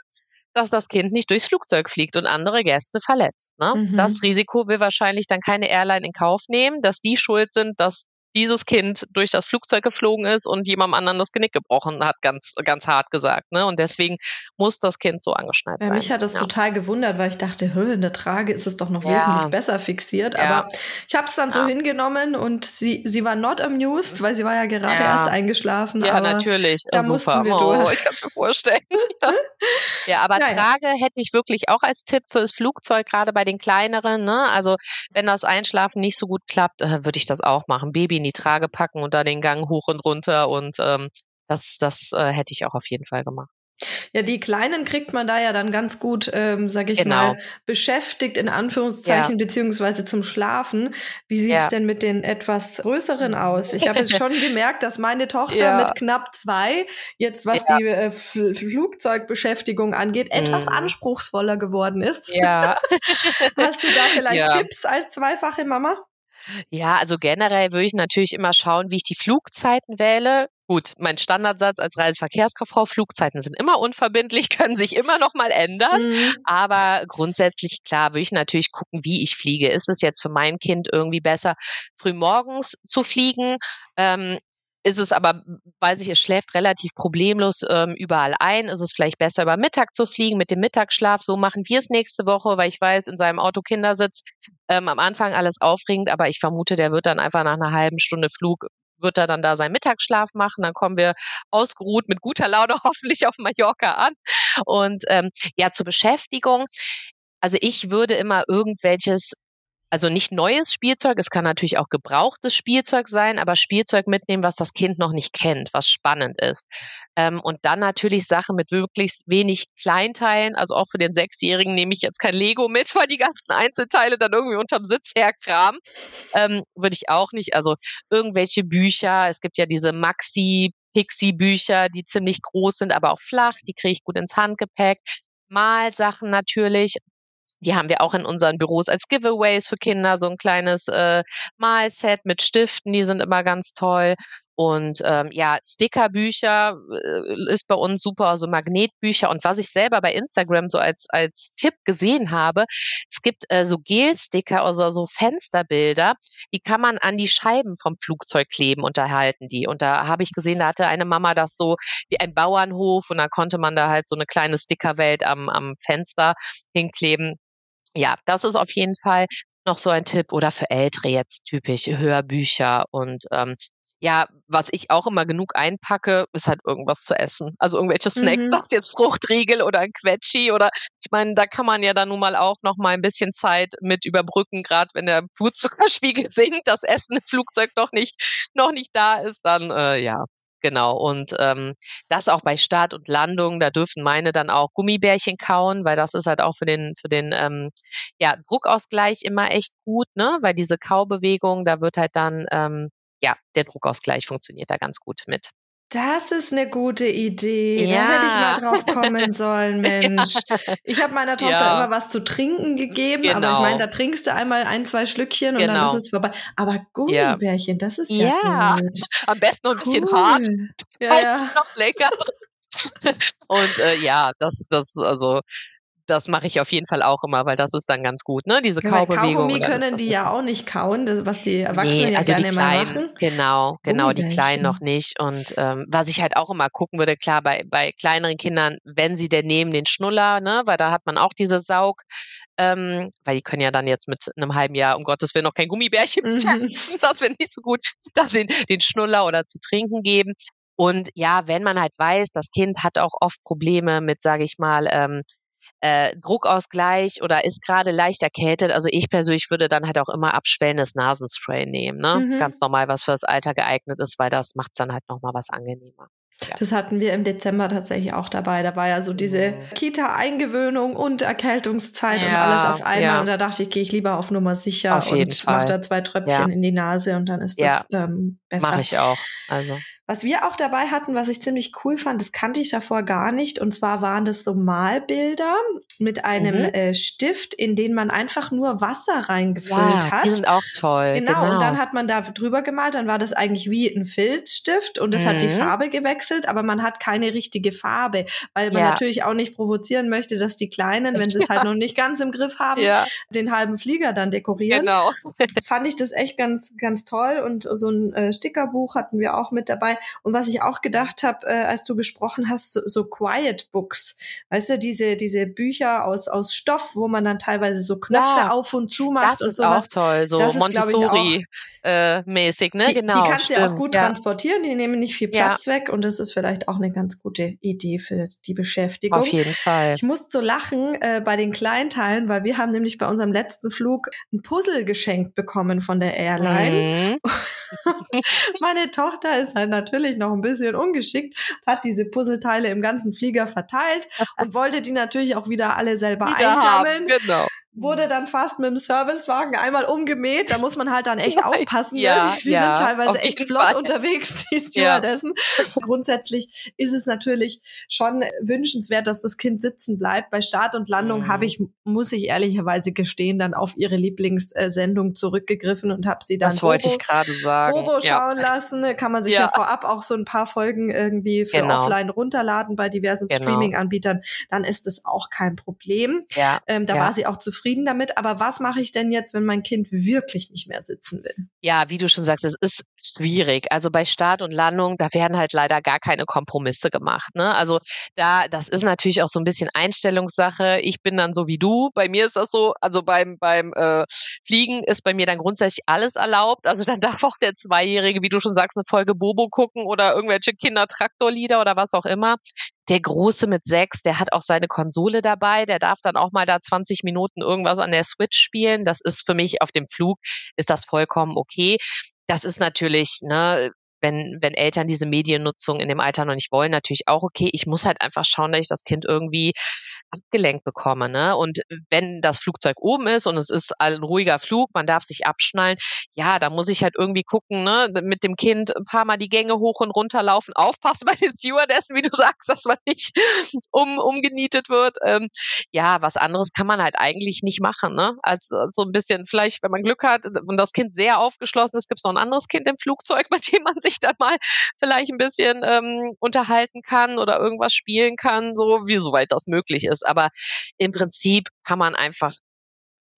dass das Kind nicht durchs Flugzeug fliegt und andere Gäste verletzt. Ne? Mhm. Das Risiko will wahrscheinlich dann keine Airline in Kauf nehmen, dass die schuld sind, dass dieses Kind durch das Flugzeug geflogen ist und jemandem anderen das Genick gebrochen hat, ganz, ganz hart gesagt. Ne? Und deswegen muss das Kind so angeschnallt ja, sein. Mich hat das ja. total gewundert, weil ich dachte, in der Trage ist es doch noch ja. wesentlich besser fixiert. Aber ich habe es dann so hingenommen und sie, sie war not amused, weil sie war ja gerade erst eingeschlafen. Ja, natürlich. Da super. mussten wir oh, durch. ich kann es mir vorstellen. ja, aber Trage hätte ich wirklich auch als Tipp fürs Flugzeug, gerade bei den kleineren. Ne? Also wenn das Einschlafen nicht so gut klappt, äh, würde ich das auch machen. Baby die Trage packen und da den Gang hoch und runter und ähm, das, das äh, hätte ich auch auf jeden Fall gemacht. Ja, die Kleinen kriegt man da ja dann ganz gut, ähm, sag ich genau. mal, beschäftigt in Anführungszeichen, ja. beziehungsweise zum Schlafen. Wie sieht's ja. denn mit den etwas größeren aus? Ich habe jetzt schon gemerkt, dass meine Tochter ja. mit knapp zwei, jetzt was die äh, Flugzeugbeschäftigung angeht, etwas mm. anspruchsvoller geworden ist. Ja. Hast du da vielleicht Tipps als zweifache Mama? Ja, also generell würde ich natürlich immer schauen, wie ich die Flugzeiten wähle. Gut, mein Standardsatz als Reiseverkehrskauffrau, Flugzeiten sind immer unverbindlich, können sich immer noch mal ändern. Mhm. Aber grundsätzlich, klar, würde ich natürlich gucken, wie ich fliege. Ist es jetzt für mein Kind irgendwie besser, früh morgens zu fliegen? Ähm, ist es aber, weiß ich, es schläft relativ problemlos ähm, überall ein. Ist es vielleicht besser, über Mittag zu fliegen mit dem Mittagsschlaf? So machen wir es nächste Woche, weil ich weiß, in seinem Auto Kindersitz ähm, am Anfang alles aufregend, aber ich vermute, der wird dann einfach nach einer halben Stunde Flug wird er dann da seinen Mittagsschlaf machen. Dann kommen wir ausgeruht mit guter Laune hoffentlich auf Mallorca an. Und ähm, ja, zur Beschäftigung. Also ich würde immer irgendwelches also nicht neues Spielzeug, es kann natürlich auch gebrauchtes Spielzeug sein, aber Spielzeug mitnehmen, was das Kind noch nicht kennt, was spannend ist. Ähm, und dann natürlich Sachen mit wirklich wenig Kleinteilen, also auch für den Sechsjährigen nehme ich jetzt kein Lego mit, weil die ganzen Einzelteile dann irgendwie unterm Sitz herkramen. Ähm, Würde ich auch nicht. Also irgendwelche Bücher, es gibt ja diese Maxi Pixie-Bücher, die ziemlich groß sind, aber auch flach, die kriege ich gut ins Handgepäck. Malsachen natürlich, die haben wir auch in unseren Büros als Giveaways für Kinder, so ein kleines äh, Malset mit Stiften, die sind immer ganz toll. Und ähm, ja, Stickerbücher äh, ist bei uns super, also Magnetbücher. Und was ich selber bei Instagram so als, als Tipp gesehen habe, es gibt äh, so Gel-Sticker, also so Fensterbilder, die kann man an die Scheiben vom Flugzeug kleben und da halten die. Und da habe ich gesehen, da hatte eine Mama das so wie ein Bauernhof und da konnte man da halt so eine kleine Stickerwelt am, am Fenster hinkleben ja, das ist auf jeden Fall noch so ein Tipp oder für Ältere jetzt typisch Hörbücher und ähm, ja, was ich auch immer genug einpacke, ist halt irgendwas zu essen. Also irgendwelche Snacks, mhm. das jetzt Fruchtriegel oder ein Quetschi oder ich meine, da kann man ja dann nun mal auch noch mal ein bisschen Zeit mit überbrücken, gerade wenn der Blutzuckerspiegel sinkt, das Essen im Flugzeug noch nicht noch nicht da ist, dann äh, ja, Genau, und ähm, das auch bei Start und Landung, da dürfen meine dann auch Gummibärchen kauen, weil das ist halt auch für den, für den ähm, ja, Druckausgleich immer echt gut, ne? Weil diese Kaubewegung, da wird halt dann, ähm, ja, der Druckausgleich funktioniert da ganz gut mit. Das ist eine gute Idee. Ja. Da hätte ich mal drauf kommen sollen, Mensch. Ich habe meiner Tochter ja. immer was zu trinken gegeben, genau. aber ich meine, genau. da trinkst du einmal ein, zwei Schlückchen und genau. dann ist es vorbei. Aber Gummibärchen, ja. das ist ja, ja. Gut. Am besten noch ein bisschen cool. hart, ja, ja. noch lecker. und äh, ja, das, das, also das mache ich auf jeden Fall auch immer, weil das ist dann ganz gut, ne? Diese Kaubewegung. Kaugummi können die ja auch nicht kauen, was die Erwachsenen nee, also ja gerne die kleinen, machen. Genau, genau, die Kleinen noch nicht. Und ähm, was ich halt auch immer gucken würde, klar, bei, bei kleineren Kindern, wenn sie denn nehmen den Schnuller, ne, weil da hat man auch diese Saug, ähm, weil die können ja dann jetzt mit einem halben Jahr, um Gottes Willen, noch kein Gummibärchen mhm. das wäre nicht so gut, da den, den Schnuller oder zu trinken geben. Und ja, wenn man halt weiß, das Kind hat auch oft Probleme mit, sage ich mal, ähm, äh, Druckausgleich oder ist gerade leicht erkältet. Also ich persönlich würde dann halt auch immer abschwellendes Nasenspray nehmen. Ne? Mhm. Ganz normal, was fürs Alter geeignet ist, weil das macht es dann halt nochmal was angenehmer. Ja. Das hatten wir im Dezember tatsächlich auch dabei. Da war ja so diese mhm. Kita-Eingewöhnung und Erkältungszeit ja, und alles auf einmal. Ja. Und da dachte ich, gehe ich lieber auf Nummer sicher auf und mache da zwei Tröpfchen in die Nase und dann ist das ähm, besser. Mache ich auch. Also. Was wir auch dabei hatten, was ich ziemlich cool fand, das kannte ich davor gar nicht. Und zwar waren das so Malbilder mit einem mhm. äh, Stift, in den man einfach nur Wasser reingefüllt ja, hat. Die sind auch toll. Genau, genau, Und dann hat man da drüber gemalt. Dann war das eigentlich wie ein Filzstift und es mhm. hat die mhm. Farbe gewechselt, aber man hat keine richtige Farbe, weil man ja. natürlich auch nicht provozieren möchte, dass die Kleinen, wenn sie es halt noch nicht ganz im Griff haben, ja. den halben Flieger dann dekorieren. Genau. Fand ich das echt ganz, ganz toll. Und so ein äh, Stickerbuch hatten wir auch mit dabei. Und was ich auch gedacht habe, äh, als du gesprochen hast, so, so Quiet Books, weißt du, diese, diese Bücher aus, aus Stoff, wo man dann teilweise so Knöpfe ja, auf und zu macht. Das ist sowas. auch toll, so Montessori-mäßig, äh, ne? Die, genau. Die kannst du ja auch gut ja. transportieren, die nehmen nicht viel Platz ja. weg und das ist vielleicht auch eine ganz gute Idee für die Beschäftigung. Auf jeden Fall. Ich musste so lachen äh, bei den Kleinteilen, weil wir haben nämlich bei unserem letzten Flug ein Puzzle geschenkt bekommen von der Airline. Mhm. Meine Tochter ist halt natürlich noch ein bisschen ungeschickt, hat diese Puzzleteile im ganzen Flieger verteilt und wollte die natürlich auch wieder alle selber wieder einsammeln. Haben, genau wurde dann fast mit dem Servicewagen einmal umgemäht. Da muss man halt dann echt aufpassen. Ja, ne? Die ja, sind teilweise echt flott Fall. unterwegs, die Stewardessen. Ja. Grundsätzlich ist es natürlich schon wünschenswert, dass das Kind sitzen bleibt. Bei Start und Landung mhm. habe ich, muss ich ehrlicherweise gestehen, dann auf ihre Lieblingssendung zurückgegriffen und habe sie dann das wollte ich gerade sagen. Bobo schauen lassen. Kann man sich ja. vorab auch so ein paar Folgen irgendwie für genau. offline runterladen bei diversen genau. Streaming-Anbietern. Dann ist es auch kein Problem. Ja. Ähm, da war sie auch zufrieden zufrieden damit, aber was mache ich denn jetzt, wenn mein Kind wirklich nicht mehr sitzen will? Ja, wie du schon sagst, es ist schwierig. Also bei Start und Landung, da werden halt leider gar keine Kompromisse gemacht. Ne? Also da, das ist natürlich auch so ein bisschen Einstellungssache. Ich bin dann so wie du. Bei mir ist das so, also beim, beim äh, Fliegen ist bei mir dann grundsätzlich alles erlaubt. Also dann darf auch der Zweijährige, wie du schon sagst, eine Folge Bobo gucken oder irgendwelche Kindertraktorlieder oder was auch immer. Der Große mit sechs, der hat auch seine Konsole dabei, der darf dann auch mal da 20 Minuten irgendwas an der Switch spielen. Das ist für mich auf dem Flug, ist das vollkommen okay. Das ist natürlich, ne, wenn, wenn Eltern diese Mediennutzung in dem Alter noch nicht wollen, natürlich auch okay. Ich muss halt einfach schauen, dass ich das Kind irgendwie abgelenkt bekomme. Ne? Und wenn das Flugzeug oben ist und es ist ein ruhiger Flug, man darf sich abschnallen, ja, da muss ich halt irgendwie gucken, ne? mit dem Kind ein paar Mal die Gänge hoch und runter laufen, aufpassen bei den Stewardessen, wie du sagst, dass man nicht um, umgenietet wird. Ähm, ja, was anderes kann man halt eigentlich nicht machen. Ne? Also so ein bisschen, vielleicht, wenn man Glück hat und das Kind sehr aufgeschlossen ist, gibt es noch ein anderes Kind im Flugzeug, bei dem man sich dann mal vielleicht ein bisschen ähm, unterhalten kann oder irgendwas spielen kann, so wie soweit das möglich ist ist. Aber im Prinzip kann man einfach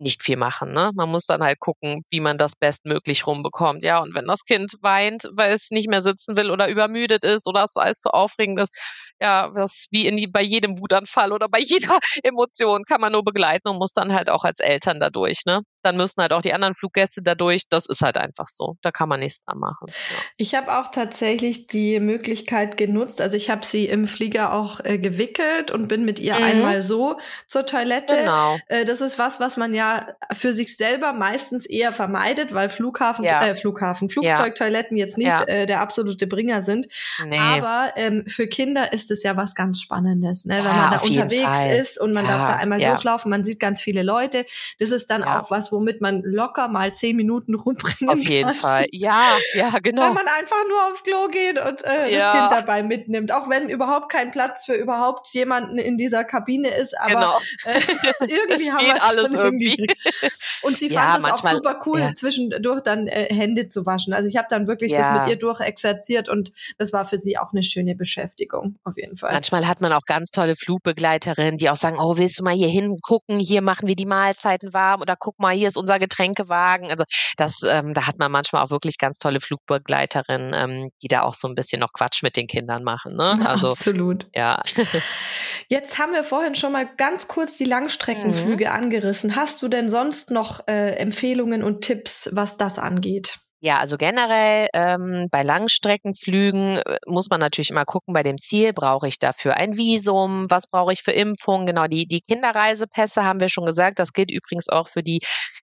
nicht viel machen. Ne? Man muss dann halt gucken, wie man das bestmöglich rumbekommt. Ja, und wenn das Kind weint, weil es nicht mehr sitzen will oder übermüdet ist oder es alles zu aufregend ist, ja, das wie in die, bei jedem Wutanfall oder bei jeder Emotion kann man nur begleiten und muss dann halt auch als Eltern dadurch, ne? Dann müssen halt auch die anderen Fluggäste dadurch. Das ist halt einfach so. Da kann man nichts dran machen. Ja. Ich habe auch tatsächlich die Möglichkeit genutzt. Also ich habe sie im Flieger auch äh, gewickelt und bin mit ihr mhm. einmal so zur Toilette. Genau. Äh, das ist was, was man ja für sich selber meistens eher vermeidet, weil Flughafen, ja. äh, Flughafen, Flugzeugtoiletten ja. jetzt nicht äh, der absolute Bringer sind. Nee. Aber ähm, für Kinder ist es ja was ganz Spannendes, ne? wenn man da unterwegs ist und man darf da einmal durchlaufen, man sieht ganz viele Leute. Das ist dann auch was, womit man locker mal zehn Minuten rumbringen kann. Auf jeden Fall, ja, ja, genau. Wenn man einfach nur aufs Klo geht und äh, das Kind dabei mitnimmt, auch wenn überhaupt kein Platz für überhaupt jemanden in dieser Kabine ist, aber genau. äh, irgendwie haben wir alles irgendwie. Und sie fand es auch super cool, zwischendurch dann äh, Hände zu waschen. Also ich habe dann wirklich das mit ihr durchexerziert und das war für sie auch eine schöne Beschäftigung auf jeden Fall. Manchmal hat man auch ganz tolle Flugbegleiterinnen, die auch sagen, oh, willst du mal hier hingucken? Hier machen wir die Mahlzeiten warm oder guck mal, hier ist unser Getränkewagen. Also das, ähm, da hat man manchmal auch wirklich ganz tolle Flugbegleiterinnen, ähm, die da auch so ein bisschen noch Quatsch mit den Kindern machen. Ne? Also, Absolut. Ja. Jetzt haben wir vorhin schon mal ganz kurz die Langstreckenflüge mhm. angerissen. Hast du denn sonst noch äh, Empfehlungen und Tipps, was das angeht? Ja, also generell ähm, bei Langstreckenflügen äh, muss man natürlich immer gucken, bei dem Ziel brauche ich dafür ein Visum, was brauche ich für Impfungen, genau, die, die Kinderreisepässe haben wir schon gesagt, das gilt übrigens auch für die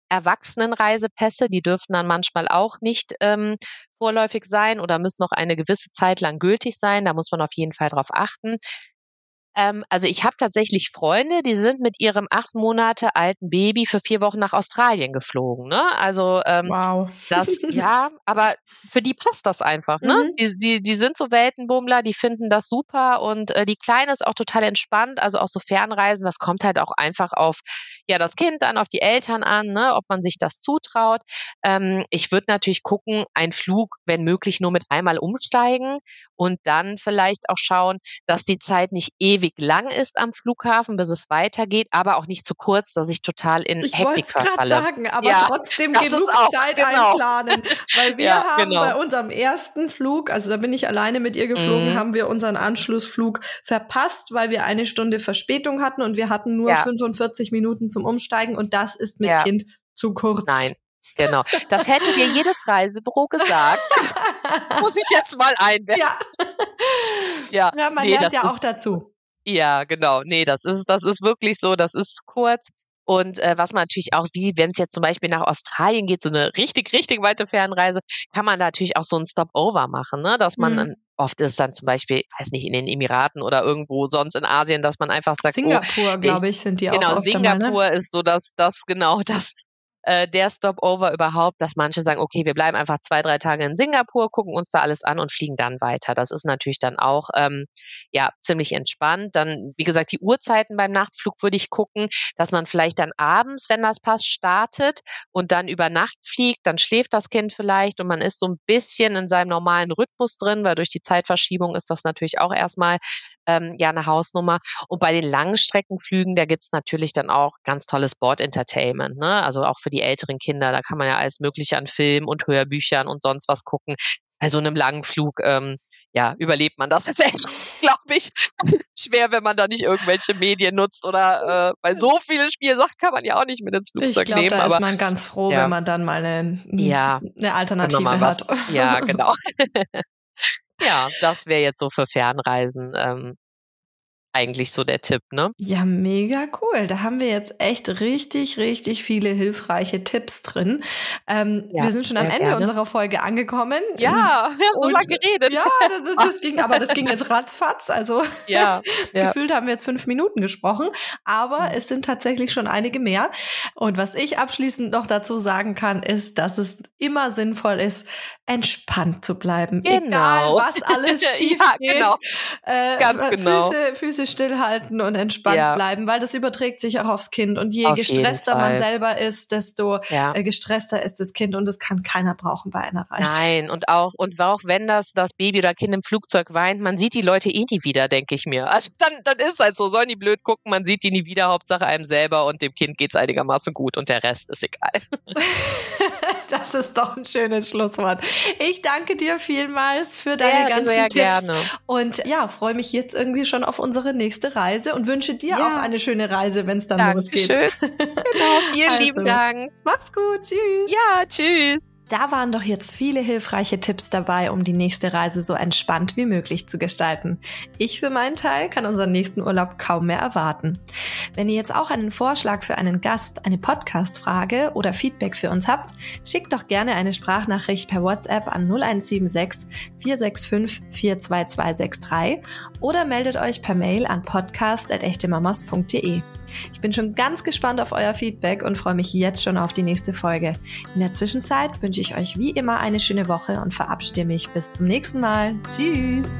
Erwachsenenreisepässe, die dürfen dann manchmal auch nicht ähm, vorläufig sein oder müssen noch eine gewisse Zeit lang gültig sein, da muss man auf jeden Fall drauf achten. Ähm, also ich habe tatsächlich Freunde, die sind mit ihrem acht Monate alten Baby für vier Wochen nach Australien geflogen. Ne? Also ähm, wow. das, ja, aber für die passt das einfach. Ne? Mhm. Die, die, die sind so Weltenbummler, die finden das super und äh, die Kleine ist auch total entspannt. Also auch so Fernreisen, das kommt halt auch einfach auf ja das Kind an, auf die Eltern an, ne? ob man sich das zutraut. Ähm, ich würde natürlich gucken, ein Flug, wenn möglich, nur mit einmal umsteigen und dann vielleicht auch schauen, dass die Zeit nicht ewig ewig lang ist am Flughafen, bis es weitergeht, aber auch nicht zu kurz, dass ich total in ich Hektik verfalle. sagen, aber ja, trotzdem genug auch, Zeit genau. einplanen, weil wir ja, haben genau. bei unserem ersten Flug, also da bin ich alleine mit ihr geflogen, mhm. haben wir unseren Anschlussflug verpasst, weil wir eine Stunde Verspätung hatten und wir hatten nur ja. 45 Minuten zum Umsteigen und das ist mit Kind zu kurz. Nein, Genau. Das hätte dir jedes Reisebüro gesagt. Muss ich jetzt mal einwenden. Ja. ja. ja man nee, lernt ja auch dazu. Ja, genau. Nee, das ist, das ist wirklich so, das ist kurz. Und äh, was man natürlich auch, wie wenn es jetzt zum Beispiel nach Australien geht, so eine richtig, richtig weite Fernreise, kann man natürlich auch so ein Stopover machen, ne? Dass man mhm. oft ist dann zum Beispiel, weiß nicht, in den Emiraten oder irgendwo sonst in Asien, dass man einfach sagt, oh, Singapur, oh, glaube ich, sind die genau, auch. Genau, Singapur ist so das, das genau das äh, der Stopover überhaupt, dass manche sagen, okay, wir bleiben einfach zwei, drei Tage in Singapur, gucken uns da alles an und fliegen dann weiter. Das ist natürlich dann auch ähm, ja ziemlich entspannt. Dann, wie gesagt, die Uhrzeiten beim Nachtflug würde ich gucken, dass man vielleicht dann abends, wenn das passt, startet und dann über Nacht fliegt. Dann schläft das Kind vielleicht und man ist so ein bisschen in seinem normalen Rhythmus drin, weil durch die Zeitverschiebung ist das natürlich auch erstmal ähm, ja eine Hausnummer. Und bei den Langstreckenflügen, da gibt's natürlich dann auch ganz tolles Board-Entertainment, ne? Also auch für die älteren Kinder, da kann man ja alles Mögliche an Filmen und Hörbüchern und sonst was gucken. Bei so einem langen Flug, ähm, ja, überlebt man das jetzt echt, glaube ich. Schwer, wenn man da nicht irgendwelche Medien nutzt oder äh, weil so viele Spielsachen kann man ja auch nicht mit ins Flugzeug ich glaub, nehmen. Da aber ist man ganz froh, ja. wenn man dann mal eine, ja, eine Alternative hat. Ja, genau. ja, das wäre jetzt so für Fernreisen ähm, eigentlich so der Tipp, ne? Ja, mega cool. Da haben wir jetzt echt richtig, richtig viele hilfreiche Tipps drin. Ähm, ja, wir sind schon am Ende gerne. unserer Folge angekommen. Ja, wir haben so lange geredet. Ja, das, das, ging, aber das ging jetzt ratzfatz. Also ja, ja. gefühlt haben wir jetzt fünf Minuten gesprochen, aber mhm. es sind tatsächlich schon einige mehr. Und was ich abschließend noch dazu sagen kann, ist, dass es immer sinnvoll ist, entspannt zu bleiben. Genau. Egal, was alles schief ja, geht. Genau. Äh, Ganz genau. Füße, Füße stillhalten und entspannt ja. bleiben, weil das überträgt sich auch aufs Kind. Und je Auf gestresster man selber ist, desto ja. äh, gestresster ist das Kind und das kann keiner brauchen bei einer Reise. Nein, und auch, und auch wenn das, das Baby oder Kind im Flugzeug weint, man sieht die Leute eh nie wieder, denke ich mir. Also dann, dann ist halt so, sollen die blöd gucken, man sieht die nie wieder, Hauptsache einem selber und dem Kind geht es einigermaßen gut und der Rest ist egal. das ist doch ein schönes Schlusswort. Ich danke dir vielmals für deine ja, ganzen Tipps. Gerne. Und ja, freue mich jetzt irgendwie schon auf unsere nächste Reise und wünsche dir ja. auch eine schöne Reise, wenn es dann Dankeschön. losgeht. genau, vielen also, lieben Dank. Mach's gut. Tschüss. Ja, tschüss. Da waren doch jetzt viele hilfreiche Tipps dabei, um die nächste Reise so entspannt wie möglich zu gestalten. Ich für meinen Teil kann unseren nächsten Urlaub kaum mehr erwarten. Wenn ihr jetzt auch einen Vorschlag für einen Gast, eine Podcast-Frage oder Feedback für uns habt, schickt doch gerne eine Sprachnachricht per WhatsApp an 0176 465 42263 oder meldet euch per Mail an podcast.echtemamas.de. Ich bin schon ganz gespannt auf euer Feedback und freue mich jetzt schon auf die nächste Folge. In der Zwischenzeit wünsche ich euch wie immer eine schöne Woche und verabschiede mich bis zum nächsten Mal. Tschüss!